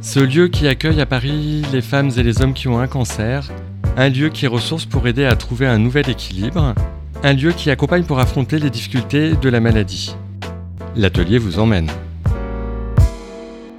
ce lieu qui accueille à Paris les femmes et les hommes qui ont un cancer, un lieu qui ressource pour aider à trouver un nouvel équilibre, un lieu qui accompagne pour affronter les difficultés de la maladie. L'atelier vous emmène.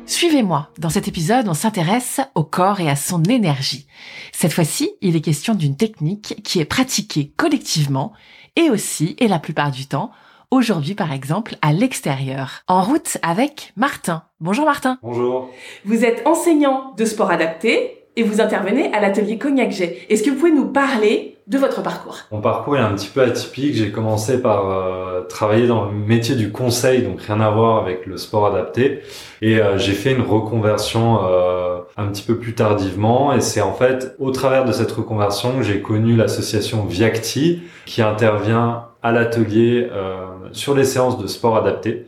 Suivez-moi. Dans cet épisode, on s'intéresse au corps et à son énergie. Cette fois-ci, il est question d'une technique qui est pratiquée collectivement et aussi, et la plupart du temps, aujourd'hui par exemple, à l'extérieur. En route avec Martin. Bonjour Martin. Bonjour. Vous êtes enseignant de sport adapté et vous intervenez à l'atelier Cognac Jet. Est-ce que vous pouvez nous parler de votre parcours? Mon parcours est un petit peu atypique. J'ai commencé par euh, travailler dans le métier du conseil, donc rien à voir avec le sport adapté. Et euh, j'ai fait une reconversion euh, un petit peu plus tardivement. Et c'est en fait au travers de cette reconversion que j'ai connu l'association Viacti, qui intervient à l'atelier sur les séances de sport adapté.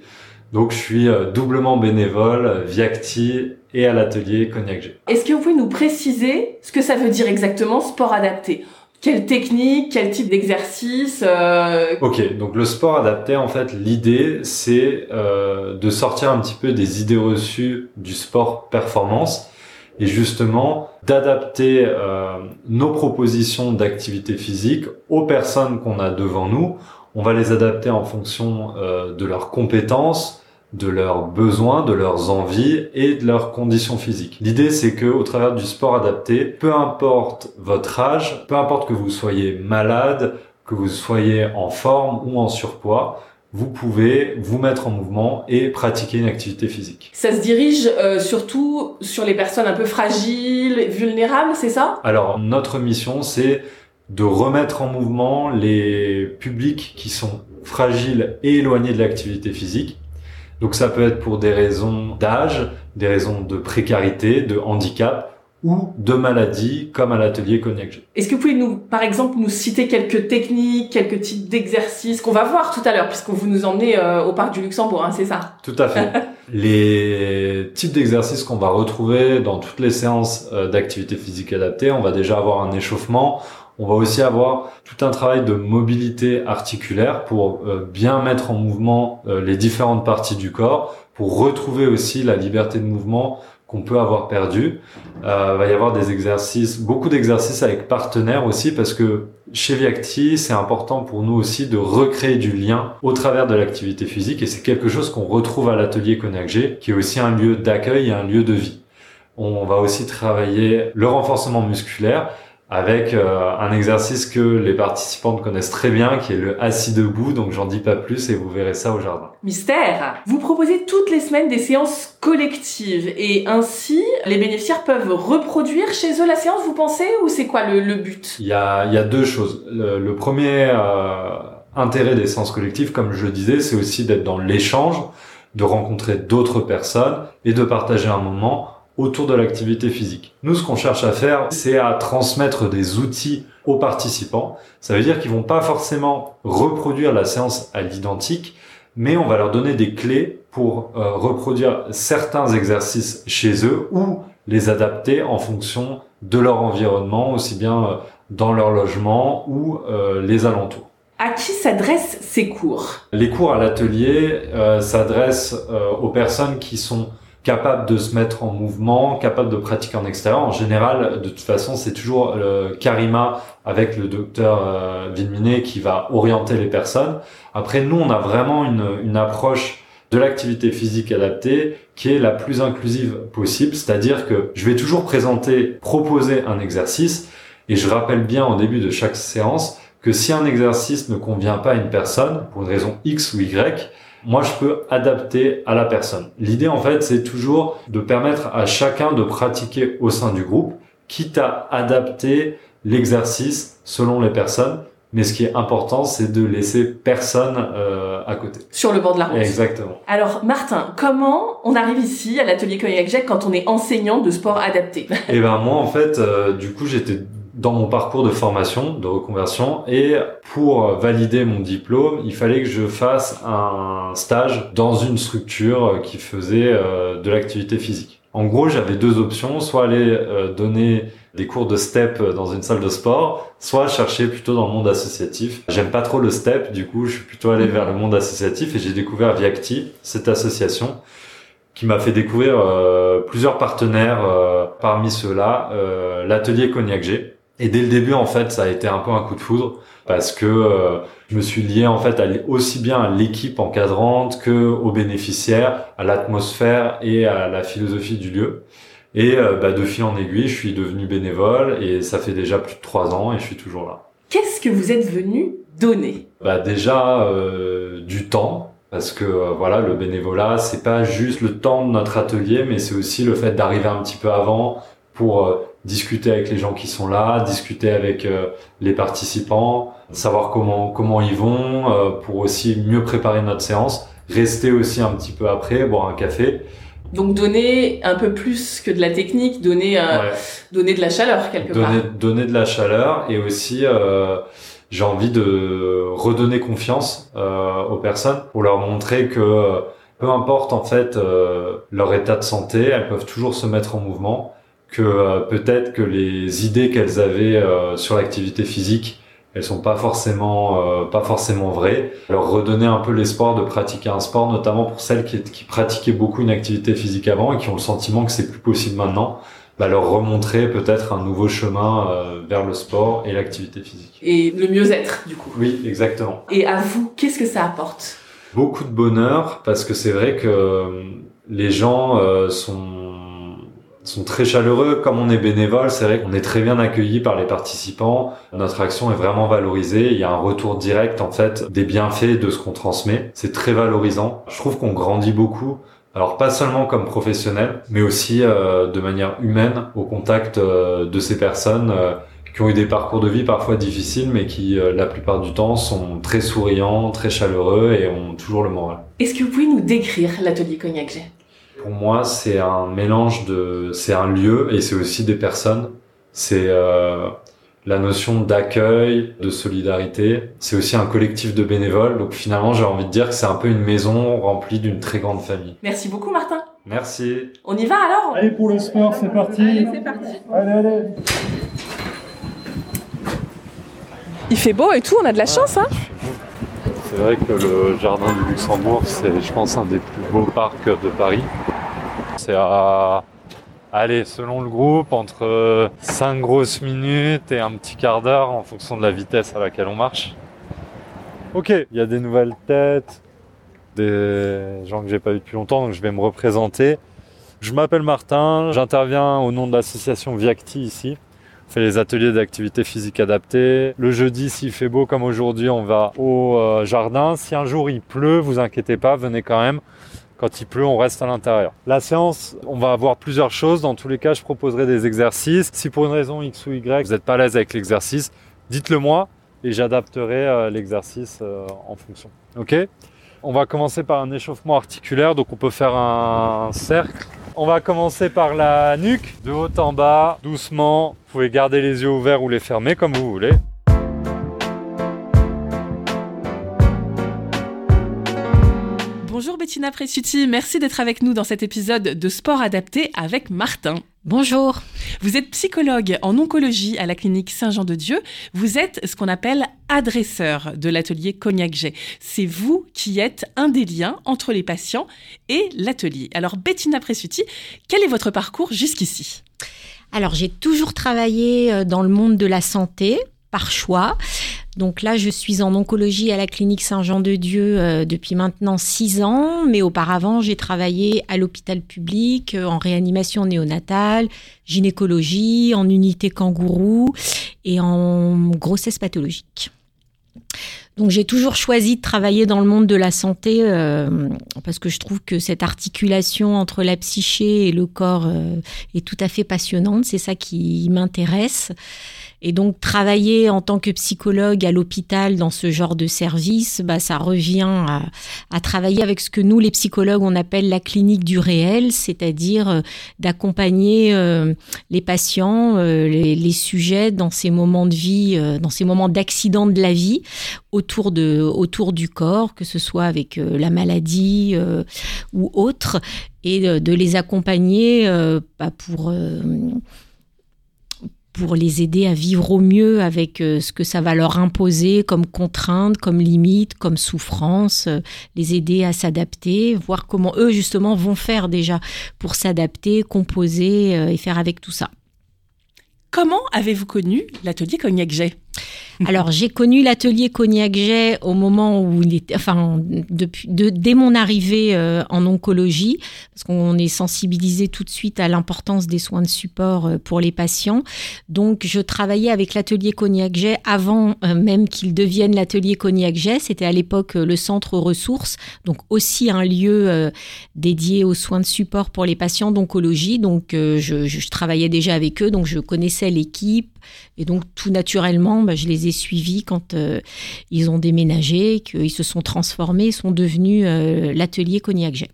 Donc je suis doublement bénévole, Viacti et à l'atelier Cognac G. Est-ce que vous pouvez nous préciser ce que ça veut dire exactement sport adapté? Quelle technique, quel type d'exercice euh... Ok, donc le sport adapté, en fait, l'idée, c'est euh, de sortir un petit peu des idées reçues du sport performance et justement d'adapter euh, nos propositions d'activité physique aux personnes qu'on a devant nous. On va les adapter en fonction euh, de leurs compétences, de leurs besoins, de leurs envies et de leurs conditions physiques. L'idée c'est que au travers du sport adapté, peu importe votre âge, peu importe que vous soyez malade, que vous soyez en forme ou en surpoids, vous pouvez vous mettre en mouvement et pratiquer une activité physique. Ça se dirige euh, surtout sur les personnes un peu fragiles, vulnérables, c'est ça? Alors notre mission c'est de remettre en mouvement les publics qui sont fragiles et éloignés de l'activité physique donc ça peut être pour des raisons d'âge, des raisons de précarité, de handicap ou de maladie comme à l'atelier Cognac Est-ce que vous pouvez nous, par exemple, nous citer quelques techniques, quelques types d'exercices qu'on va voir tout à l'heure, puisque vous nous emmenez euh, au parc du Luxembourg, hein, c'est ça? Tout à fait. les types d'exercices qu'on va retrouver dans toutes les séances euh, d'activité physique adaptée, on va déjà avoir un échauffement, on va aussi avoir tout un travail de mobilité articulaire pour euh, bien mettre en mouvement les différentes parties du corps, pour retrouver aussi la liberté de mouvement qu'on peut avoir perdu. Euh, va y avoir des exercices, beaucoup d'exercices avec partenaires aussi, parce que chez Viacti, c'est important pour nous aussi de recréer du lien au travers de l'activité physique, et c'est quelque chose qu'on retrouve à l'atelier Conagé, qui est aussi un lieu d'accueil et un lieu de vie. On va aussi travailler le renforcement musculaire, avec euh, un exercice que les participantes connaissent très bien, qui est le assis debout, donc j'en dis pas plus et vous verrez ça au jardin. Mystère Vous proposez toutes les semaines des séances collectives et ainsi les bénéficiaires peuvent reproduire chez eux la séance, vous pensez, ou c'est quoi le, le, but? Il y, a, y a deux choses. Le, le premier euh, intérêt des séances collectives, comme je le disais, c'est aussi d'être dans l'échange, de rencontrer d'autres personnes et de partager un moment autour de l'activité physique. Nous, ce qu'on cherche à faire, c'est à transmettre des outils aux participants. Ça veut dire qu'ils vont pas forcément reproduire la séance à l'identique, mais on va leur donner des clés pour euh, reproduire certains exercices chez eux ou les adapter en fonction de leur environnement, aussi bien euh, dans leur logement ou euh, les alentours. À qui s'adressent ces cours? Les cours à l'atelier s'adressent aux personnes qui sont capable de se mettre en mouvement, capable de pratiquer en extérieur. En général, de toute façon, c'est toujours le Karima avec le docteur euh, qui va orienter les personnes. Après, nous, on a vraiment une, une approche de l'activité physique adaptée qui est la plus inclusive possible, c'est-à-dire que je vais toujours présenter, proposer un exercice, Et je rappelle bien au début de chaque séance que si un exercice ne convient pas à une personne, pour une raison X ou Y, moi je peux adapter à la personne. L'idée en fait c'est toujours de permettre à chacun de pratiquer au sein du groupe, quitte à adapter l'exercice selon les personnes. Mais ce qui est important, c'est de laisser personne euh, à côté. Sur le bord de la route. Exactement. Alors, Martin, comment on arrive ici à l'atelier Jack quand on est enseignant de sport adapté? Et ben moi, en fait, euh, du coup, j'étais dans mon parcours de formation, de reconversion, et pour valider mon diplôme, il fallait que je fasse un stage dans une structure qui faisait euh, de l'activité physique. En gros, j'avais deux options, soit aller euh, donner des cours de step dans une salle de sport, soit chercher plutôt dans le monde associatif. J'aime pas trop le step, du coup, je suis plutôt allé vers le monde associatif et j'ai découvert Viacti, cette association qui m'a fait découvrir euh, plusieurs partenaires, parmi ceux-là, l'atelier Cognac G. Et dès le début, en fait, ça a été un peu un coup de foudre parce que je me suis lié en fait à, aussi bien à l'équipe encadrante que aux bénéficiaires, à l'atmosphère et à la philosophie du lieu. Et euh, bah, de fil en aiguille, je suis devenu bénévole et ça fait déjà plus de trois ans et je suis toujours là. Qu'est-ce que vous êtes venu donner? Bah déjà euh, du temps parce que euh, voilà le bénévolat c'est pas juste le temps de notre atelier mais c'est aussi le fait d'arriver un petit peu avant pour discuter avec les gens qui sont là, discuter avec les participants, savoir comment comment ils vont pour aussi mieux préparer notre séance, rester aussi un petit peu après, boire un café. Donc donner un peu plus que de la technique, donner euh, donner de la chaleur quelque donner, part. Donner de la chaleur et aussi euh, j'ai envie de redonner confiance euh, aux personnes pour leur montrer que peu importe en fait euh, leur état de santé, elles peuvent toujours se mettre en mouvement, que euh, peut-être que les idées qu'elles avaient sur l'activité physique elles sont pas forcément euh, pas forcément vraies. Leur redonner un peu l'espoir de pratiquer un sport, notamment pour celles qui, qui pratiquaient beaucoup une activité physique avant et qui ont le sentiment que c'est plus possible maintenant. Bah, leur remontrer peut-être un nouveau chemin euh, vers le sport et l'activité physique. Et le mieux-être, du coup. Oui, exactement. Et à vous, qu'est-ce que ça apporte? Beaucoup de bonheur, parce que c'est vrai que euh, les gens sont sont très chaleureux. Comme on est bénévole, c'est vrai qu'on est très bien accueilli par les participants. Notre action est vraiment valorisée. Il y a un retour direct, en fait, des bienfaits de ce qu'on transmet. C'est très valorisant. Je trouve qu'on grandit beaucoup. Alors pas seulement comme professionnel, mais aussi euh, de manière humaine au contact euh, de ces personnes euh, qui ont eu des parcours de vie parfois difficiles, mais qui la plupart du temps sont très souriants, très chaleureux et ont toujours le moral. Est-ce que vous pouvez nous décrire l'atelier Cognac G? Pour moi, c'est un mélange de, c'est un lieu et c'est aussi des personnes. C'est euh, la notion d'accueil, de solidarité. C'est aussi un collectif de bénévoles. Donc finalement, j'ai envie de dire que c'est un peu une maison remplie d'une très grande famille. Merci beaucoup, Martin. Merci. On y va alors? Allez pour le sport, c'est parti. Allez, c'est parti. Allez, allez. Il fait beau et tout, on a de la chance, hein? C'est vrai que le jardin du Luxembourg, c'est, je pense, un des plus beaux parcs de Paris. C'est à, allez, selon le groupe, entre 5 grosses minutes et un petit quart d'heure en fonction de la vitesse à laquelle on marche. Ok, il y a des nouvelles têtes, des gens que j'ai pas vus depuis longtemps, donc je vais me représenter. Je m'appelle Martin, j'interviens au nom de l'association Viacti ici. Fait les ateliers d'activité physique adaptée. Le jeudi, s'il fait beau comme aujourd'hui, on va au euh, jardin. Si un jour il pleut, vous inquiétez pas, venez quand même. Quand il pleut, on reste à l'intérieur. La séance, on va avoir plusieurs choses. Dans tous les cas, je proposerai des exercices. Si pour une raison X ou Y, vous n'êtes pas à l'aise avec l'exercice, dites-le moi et j'adapterai euh, l'exercice euh, en fonction. Ok? On va commencer par un échauffement articulaire. Donc on peut faire un cercle. On va commencer par la nuque, de haut en bas, doucement. Vous pouvez garder les yeux ouverts ou les fermer comme vous voulez. Bonjour Bettina Presutti, merci d'être avec nous dans cet épisode de Sport adapté avec Martin. Bonjour. Vous êtes psychologue en oncologie à la clinique Saint-Jean-de-Dieu. Vous êtes ce qu'on appelle adresseur de l'atelier Cognac-Jet. C'est vous qui êtes un des liens entre les patients et l'atelier. Alors Bettina Presutti, quel est votre parcours jusqu'ici? Alors j'ai toujours travaillé euh, dans le monde de la santé par choix. Donc là, je suis en oncologie à la clinique Saint-Jean-de-Dieu euh, depuis maintenant six ans, mais auparavant, j'ai travaillé à l'hôpital public, euh, en réanimation néonatale, gynécologie, en unité kangourou. et en grossesse pathologique. Donc j'ai toujours choisi de travailler dans le monde de la santé euh, parce que je trouve que cette articulation entre la psyché et le corps euh, est tout à fait passionnante. C'est ça qui m'intéresse. Et donc travailler en tant que psychologue à l'hôpital dans ce genre de service, bah, ça revient à, travailler avec ce que nous, les psychologues, on appelle la clinique du réel, c'est-à-dire euh, d'accompagner euh, les patients, euh, les, sujets dans ces moments de vie, dans ces moments d'accident de la vie autour, de, autour du corps, que ce soit avec la maladie ou autre, et de, de les accompagner bah, pour pour les aider à vivre au mieux avec euh, ce que ça va leur imposer comme contrainte, comme limite, comme souffrance, euh, les aider à s'adapter, voir comment eux justement vont faire déjà pour s'adapter, composer euh, et faire avec tout ça. Comment avez-vous connu l'atelier Cognac J alors j'ai connu l'atelier Cognac Jet au moment où il était, enfin depuis, de, dès mon arrivée euh, en oncologie, parce qu'on est sensibilisé tout de suite à l'importance des soins de support euh, pour les patients. Donc je travaillais avec l'atelier Cognac Jet avant euh, même qu'il devienne l'atelier Cognac Jet. C'était à l'époque le centre ressources, donc aussi un lieu dédié aux soins de support pour les patients d'oncologie. Donc je, je travaillais déjà avec eux, donc je connaissais l'équipe et donc tout naturellement, bah, je les ai suivis quand euh, ils ont déménagé, qu'ils se sont transformés, sont devenus euh, l'atelier Cognac Jet.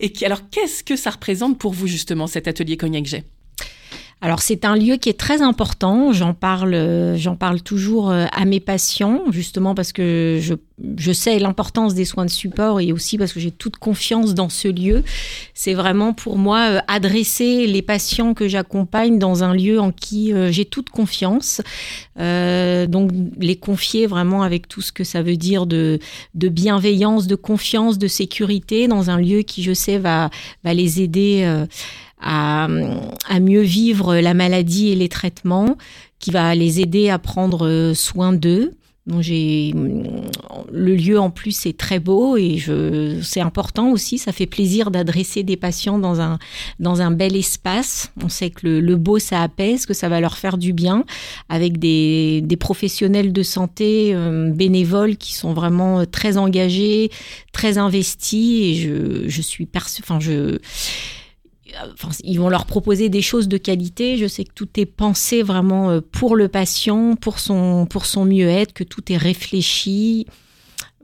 Et alors, qu'est-ce que ça représente pour vous justement cet atelier Cognac Jet? Alors c'est un lieu qui est très important. J'en parle, euh, j'en parle toujours euh, à mes patients, justement parce que je, je sais l'importance des soins de support et aussi parce que j'ai toute confiance dans ce lieu. C'est vraiment pour moi euh, adresser les patients que j'accompagne dans un lieu en qui j'ai toute confiance. Euh, donc les confier vraiment avec tout ce que ça veut dire de, de bienveillance, de confiance, de sécurité dans un lieu qui je sais va, va les aider. Euh, à, à, mieux vivre la maladie et les traitements, qui va les aider à prendre soin d'eux. Donc j'ai le lieu en plus est très beau et je c'est important aussi. Ça fait plaisir d'adresser des patients dans un dans un bel espace. On sait que le, le, beau ça apaise, que ça va leur faire du bien avec des, des professionnels de santé euh, bénévoles qui sont vraiment très engagés, très investis et je je suis perçu. Enfin je Ils vont leur proposer des choses de qualité. Je sais que tout est pensé vraiment euh, pour le patient, pour son, pour son mieux-être, que tout est réfléchi.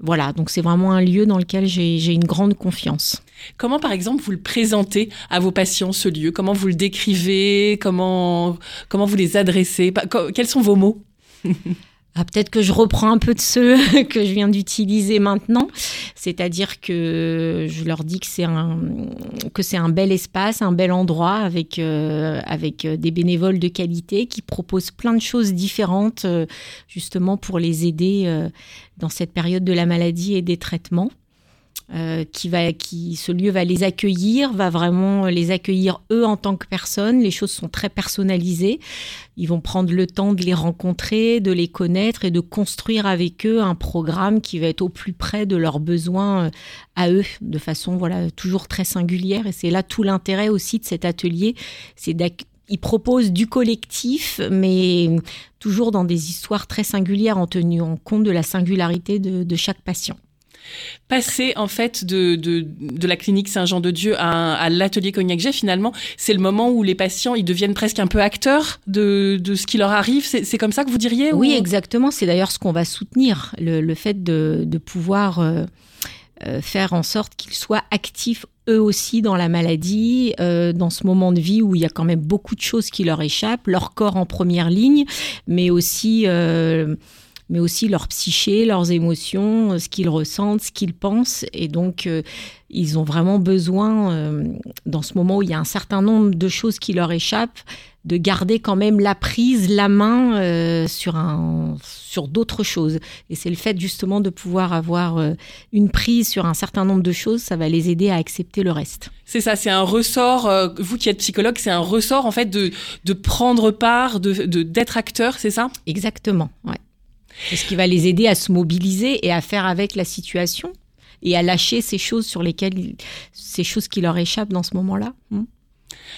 Voilà, donc c'est vraiment un lieu dans lequel j'ai une grande confiance. Comment, par exemple, vous le présentez à vos patients, ce lieu? Comment vous le décrivez? Comment, comment vous les adressez? Quels sont vos mots? Ah, peut-être que je reprends un peu de ceux que je viens d'utiliser maintenant, c'est-à-dire que je leur dis que c'est un que c'est un bel espace, un bel endroit avec euh, avec des bénévoles de qualité qui proposent plein de choses différentes euh, justement pour les aider euh, dans cette période de la maladie et des traitements. Euh, qui va, qui, ce lieu va les accueillir, va vraiment les accueillir eux en tant que personnes. Les choses sont très personnalisées. Ils vont prendre le temps de les rencontrer, de les connaître et de construire avec eux un programme qui va être au plus près de leurs besoins euh, à eux, de façon voilà toujours très singulière. Et c'est là tout l'intérêt aussi de cet atelier, c'est il propose du collectif, mais toujours dans des histoires très singulières en tenant compte de la singularité de chaque patient. Passer en fait de, de, la clinique Saint-Jean-de-Dieu à, l'atelier Cognac Jet, finalement, c'est le moment où les patients ils deviennent presque un peu acteurs de, de ce qui leur arrive. C'est comme ça que vous diriez Oui, ou... exactement. C'est d'ailleurs ce qu'on va soutenir, le, le fait de, de pouvoir euh, euh, faire en sorte qu'ils soient actifs eux aussi dans la maladie, euh, dans ce moment de vie où il y a quand même beaucoup de choses qui leur échappent, leur corps en première ligne, mais aussi mais aussi leur psyché, leurs émotions, euh, ce qu'ils ressentent, ce qu'ils pensent. Et donc, euh, ils ont vraiment besoin, euh, dans ce moment où il y a un certain nombre de choses qui leur échappent, de garder quand même la prise, la main euh, sur, un, sur d'autres choses. Et c'est le fait justement de pouvoir avoir euh, une prise sur un certain nombre de choses, ça va les aider à accepter le reste. C'est ça, c'est un ressort, euh, vous qui êtes psychologue, c'est un ressort en fait de, de prendre part, de, de, d'être acteur, c'est ça? Exactement, ouais. C'est ce qui va les aider à se mobiliser et à faire avec la situation et à lâcher ces choses sur lesquelles, ces choses qui leur échappent dans ce moment-là. Hmm.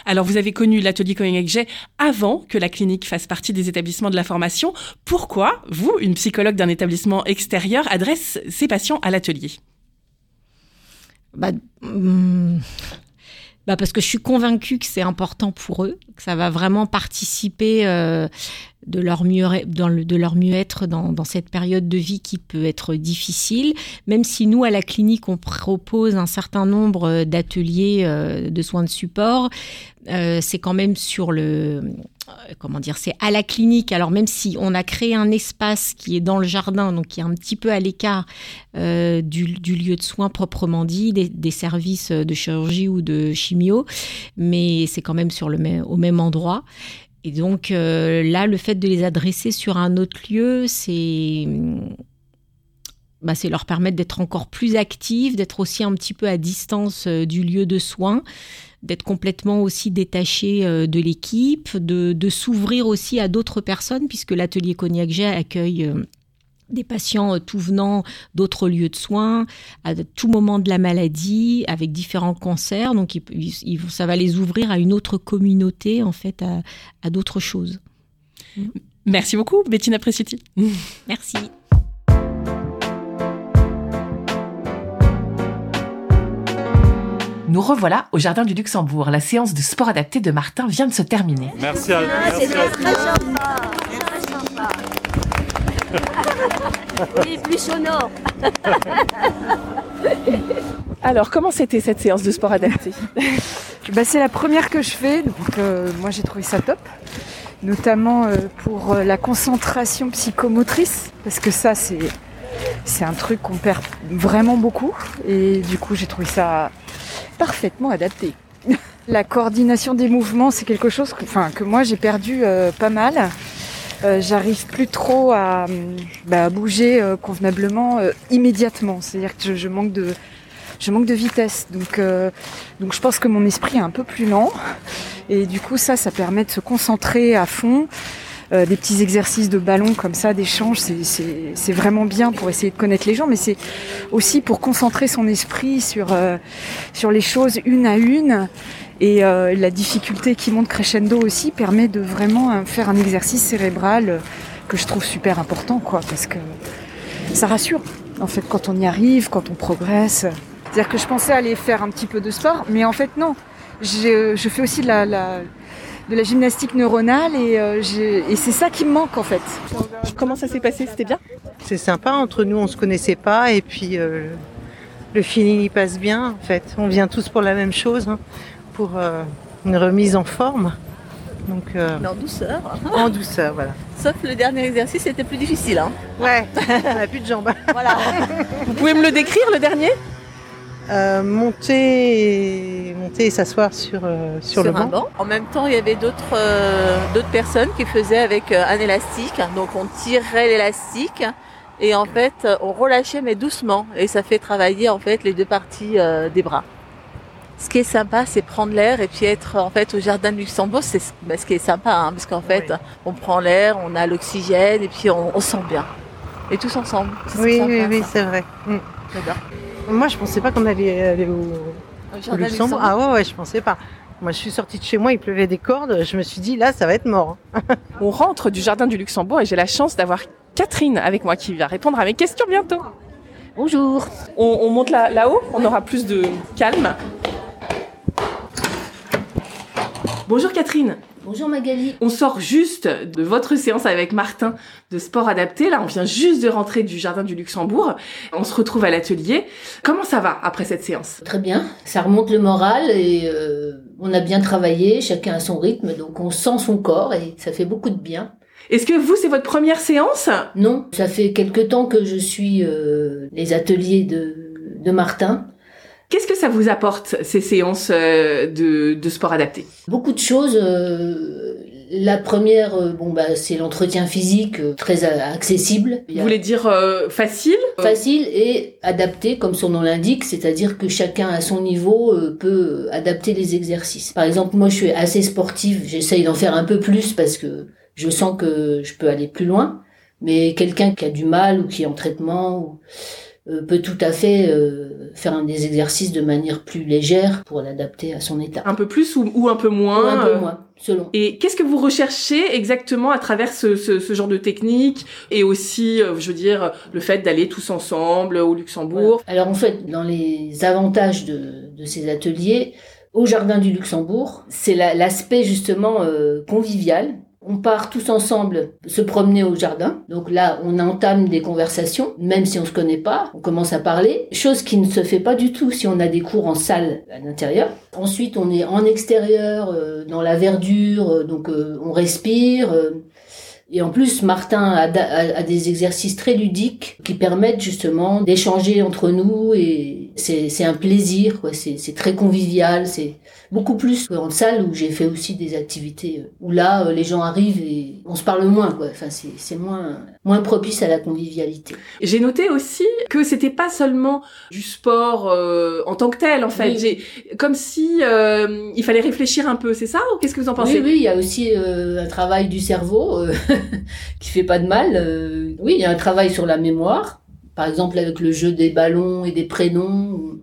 Alors, vous avez connu l'atelier Cognacq avant que la clinique fasse partie des établissements de la formation. Pourquoi, vous, une psychologue d'un établissement extérieur, adresse ses patients à l'atelier? Bah, hum, bah parce que je suis convaincue que c'est important pour eux, que ça va vraiment participer euh, de leur mieux dans de leur mieux être dans, dans, cette période de vie qui peut être difficile. Même si nous à la clinique on propose un certain nombre d'ateliers euh, de soins de support, euh, c'est quand même sur le euh, comment dire, c'est à la clinique. Alors même si on a créé un espace qui est dans le jardin, donc qui est un petit peu à l'écart euh, du, lieu de soins proprement dit, des, services de chirurgie ou de chimio, mais c'est quand même sur le même, au même endroit. Et donc euh, là, le fait de les adresser sur un autre lieu, c'est bah, c'est leur permettre d'être encore plus actifs, d'être aussi un petit peu à distance du lieu de soins d'être complètement aussi détaché euh, de l'équipe, de, s'ouvrir aussi à d'autres personnes, puisque l'atelier Cognac G accueille euh, des patients euh, tout venant d'autres lieux de soins, à tout moment de la maladie, avec différents cancers. Donc, ça va les ouvrir à une autre communauté, en fait, à, d'autres choses. Merci beaucoup, Bettina Presutti. Merci. Nous revoilà au Jardin du Luxembourg. La séance de sport adapté de Martin vient de se terminer. Merci à, C'est très sympa. Oui, plus sonore. Alors, comment c'était cette séance de sport adapté bah, C'est la première que je fais, donc euh, moi j'ai trouvé ça top, notamment euh, pour euh, la concentration psychomotrice, parce que ça c'est c'est un truc qu'on perd vraiment beaucoup, et du coup j'ai trouvé ça parfaitement adapté. La coordination des mouvements, c'est quelque chose que, enfin, que moi j'ai perdu euh, pas mal. Euh, j'arrive plus trop à, bah, bouger euh, convenablement immédiatement. C'est-à-dire que je, manque de, je manque de vitesse. Donc, donc je pense que mon esprit est un peu plus lent. Et du coup, ça, ça permet de se concentrer à fond. Euh, des petits exercices de ballon comme ça, d'échange, c'est vraiment bien pour essayer de connaître les gens, mais c'est aussi pour concentrer son esprit sur, euh, sur les choses une à une. Et euh, la difficulté qui monte crescendo aussi permet de vraiment faire un exercice cérébral que je trouve super important, quoi, parce que ça rassure, en fait, quand on y arrive, quand on progresse. C'est-à-dire que je pensais aller faire un petit peu de sport, mais en fait, non. Je fais aussi de la, la de la gymnastique neuronale euh, et, c'est ça qui me manque en fait. Comment ça s'est passé? C'était bien? C'est sympa, entre nous on se connaissait pas et puis euh, le feeling y passe bien en fait. On vient tous pour la même chose, hein, pour euh, une remise en forme. Donc, Mais en douceur. En douceur, voilà. Sauf le dernier exercice, c'était plus difficile. Hein. Ouais, on n'a plus de jambes. Voilà. Vous pouvez me le décrire, le dernier? Euh, monter, et, monter et s'asseoir sur, euh, sur, le banc. En même temps, il y avait d'autres euh, d'autres personnes qui faisaient avec un élastique. Donc on tirait l'élastique et en fait on relâchait mais doucement et ça fait travailler en fait les deux parties des bras. Ce qui est sympa, c'est prendre l'air et puis être en fait au jardin de Luxembourg. C'est ce qui est sympa, hein, parce qu'en fait, on prend l'air, on a l'oxygène et puis on, on, sent bien. Et tous ensemble. Oui, oui, oui, c'est vrai. Mm. J'adore. Moi, je pensais pas qu'on allait aller au, Luxembourg. Ah ouais, ouais, je pensais pas. Moi, je suis sortie de chez moi, il pleuvait des cordes. Je me suis dit, là, ça va être mort. On rentre du jardin du Luxembourg et j'ai la chance d'avoir Catherine avec moi qui va répondre à mes questions bientôt. Bonjour. On, monte là-haut, on aura plus de calme. Bonjour Catherine. Bonjour Magali. On sort juste de votre séance avec Martin de sport adapté. Là, on vient juste de rentrer du jardin du Luxembourg. On se retrouve à l'atelier. Comment ça va après cette séance? Très bien. Ça remonte le moral et euh, on a bien travaillé. Chacun a son rythme, donc on sent son corps et ça fait beaucoup de bien. Est-ce que vous, c'est votre première séance? Non, ça fait quelque temps que je suis euh, les ateliers de, de Martin. Qu'est-ce que ça vous apporte, ces séances euh, de, de sport adapté? Beaucoup de choses. Euh, la première, euh, bon bah c'est l'entretien physique très accessible. Vous voulez dire facile? Facile et adapté, comme son nom l'indique, c'est-à-dire que chacun à son niveau peut adapter les exercices. Par exemple, moi je suis assez sportive, j'essaye d'en faire un peu plus parce que je sens que je peux aller plus loin. Mais quelqu'un qui a du mal ou qui est en traitement, ou euh, peut tout à fait euh, faire des exercices de manière plus légère pour l'adapter à son état. Un peu plus ou, ou un peu moins Ou un peu euh, moins, selon. Et qu'est-ce que vous recherchez exactement à travers ce, ce, ce genre de technique et aussi, euh, je veux dire, le fait d'aller tous ensemble au Luxembourg Alors en fait, dans les avantages de, de ces ateliers, au Jardin du Luxembourg, c'est la- l'aspect justement euh, convivial. On part tous ensemble se promener au jardin. Donc là, on entame des conversations, même si on se connaît pas, on commence à parler. Chose qui ne se fait pas du tout si on a des cours en salle à l'intérieur. Ensuite, on est en extérieur, euh, dans la verdure, euh, donc euh, on respire. euh, et en plus, Martin a, a- a des exercices très ludiques qui permettent justement d'échanger entre nous et c'est c'est un plaisir, quoi. C'est c'est très convivial, c'est beaucoup plus qu'en salle où j'ai fait aussi des activités euh, où là euh, les gens arrivent et on se parle moins, quoi. Enfin, c'est c'est moins moins propice à la convivialité. J'ai noté aussi que c'était pas seulement du sport euh, en tant que tel, en fait. Oui. Comme si euh, il fallait réfléchir un peu, c'est ça ou qu'est-ce que vous en pensez? Oui, oui, il y a aussi euh, un travail du cerveau euh, qui fait pas de mal. oui, il y a un travail sur la mémoire, par exemple avec le jeu des ballons et des prénoms.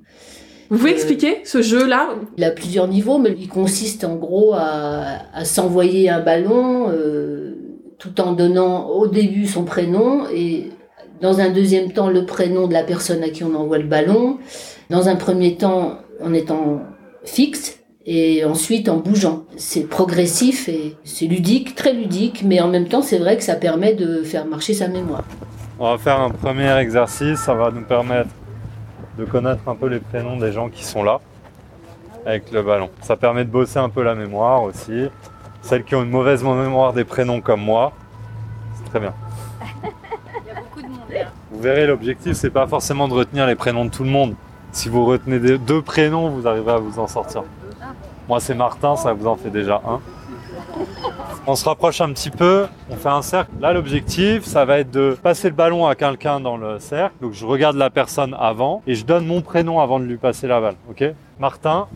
Vous pouvez expliquer ce jeu-là? Il a plusieurs niveaux, mais il consiste en gros à, à s'envoyer un ballon euh, tout en donnant au début son prénom et dans un deuxième temps le prénom de la personne à qui on envoie le ballon. Dans un premier temps en étant fixe et ensuite en bougeant. C'est progressif et c'est ludique, très ludique, mais en même temps c'est vrai que ça permet de faire marcher sa mémoire. On va faire un premier exercice, ça va nous permettre de connaître un peu les prénoms des gens qui sont là avec le ballon. Ça permet de bosser un peu la mémoire aussi. Celles qui ont une mauvaise mémoire des prénoms comme moi, c'est très bien. Vous verrez, l'objectif, c'est pas forcément de retenir les prénoms de tout le monde. Si vous retenez deux prénoms, vous arriverez à vous en sortir. Moi, c'est Martin, ça vous en fait déjà un. On se rapproche un petit peu, on fait un cercle. Là, l'objectif, ça va être de passer le ballon à quelqu'un dans le cercle. Donc, je regarde la personne avant et je donne mon prénom avant de lui passer la balle. Ok? Martin,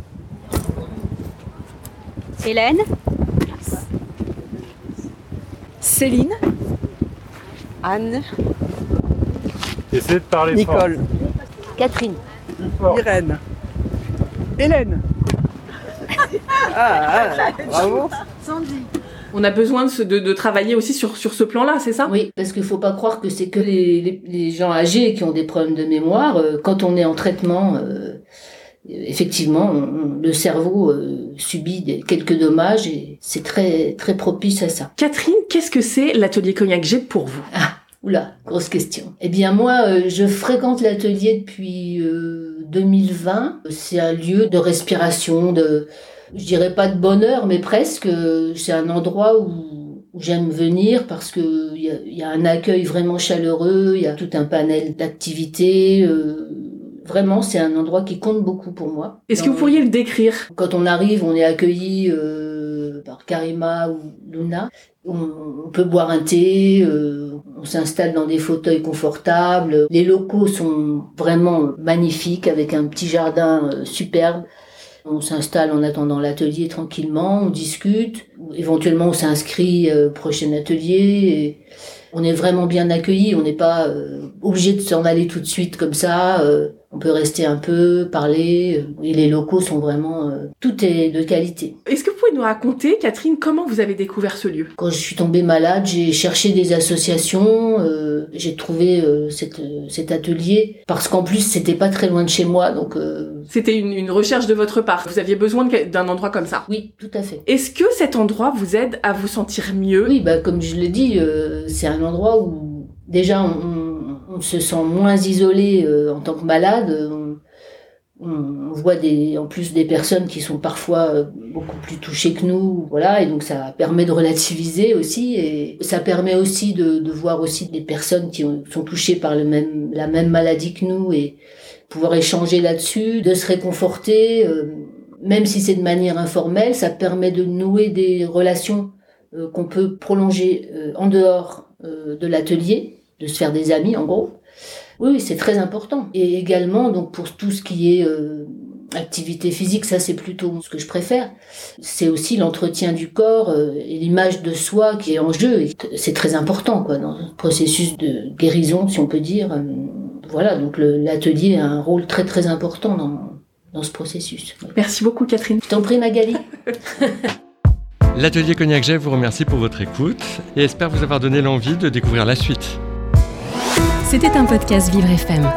Hélène Céline. Anne. essayez de parler Nicole. Catherine. Irène. Hélène. Ah, ah, bravo. On a besoin de, de, de travailler aussi sur, sur ce plan-là, c'est ça? Oui, parce qu'il faut pas croire que c'est que les, les, les gens âgés qui ont des problèmes de mémoire. Euh, Quand on est en traitement, euh, effectivement, on- le cerveau euh, subit des, quelques dommages et c'est très très propice à ça. Catherine, qu'est-ce que c'est l'atelier Cognac G pour vous Oula, grosse question. Eh bien moi, euh, je fréquente l'atelier depuis euh, 2020. C'est un lieu de respiration, de, je dirais pas de bonheur, mais presque. C'est un endroit où, où j'aime venir parce que il y a, il y a un accueil vraiment chaleureux, il y a tout un panel d'activités. euh, vraiment, c'est un endroit qui compte beaucoup pour moi. Est-ce que vous pourriez le décrire? Quand on arrive, on est accueilli euh, par Karima ou Luna. On, on peut boire un thé, euh, on s'installe dans des fauteuils confortables. Les locaux sont vraiment magnifiques avec un petit jardin euh, superbe. On s'installe en attendant l'atelier tranquillement, on discute. Éventuellement, on s'inscrit euh, au prochain atelier. On est vraiment bien accueilli. On n'est pas euh, obligé de s'en aller tout de suite comme ça. euh, on peut rester un peu, parler. Et les locaux sont vraiment... tout est de qualité. Nous raconter, Catherine, comment vous avez découvert ce lieu? Quand je suis tombée malade, j'ai cherché des associations, euh, j'ai trouvé euh, cette, cet atelier parce qu'en plus c'était pas très loin de chez moi, donc euh, C'était une, une recherche de votre part. Vous aviez besoin d'un endroit comme ça? Oui, tout à fait. Est-ce que cet endroit vous aide à vous sentir mieux? Oui, bah comme je l'ai dit, c'est un endroit où déjà on, on- on se sent moins isolé en tant que malade. On, on voit des, en plus des personnes qui sont parfois euh, beaucoup plus touchées que nous, voilà, et donc ça permet de relativiser aussi, et ça permet aussi de, de voir aussi des personnes qui ont- sont touchées par le même, la même maladie que nous et pouvoir échanger là-dessus, de se réconforter, euh, même si c'est de manière informelle, ça permet de nouer des relations euh, qu'on peut prolonger euh, en dehors euh, de l'atelier, de se faire des amis en gros. Oui, c'est très important. Et également, donc pour tout ce qui est euh, activité physique, ça c'est plutôt ce que je préfère. C'est aussi l'entretien du corps euh, et l'image de soi qui est en jeu. C'est très important quoi dans le processus de guérison, si on peut dire. Euh, voilà, donc l'atelier a un rôle très très important dans, dans ce processus. Merci beaucoup Catherine. Je t'en prie Magali. L'atelier Cognac Jet vous remercie pour votre écoute et espère vous avoir donné l'envie de découvrir la suite. C'était un podcast Vivre FM.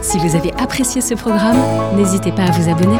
Si vous avez apprécié ce programme, n'hésitez pas à vous abonner.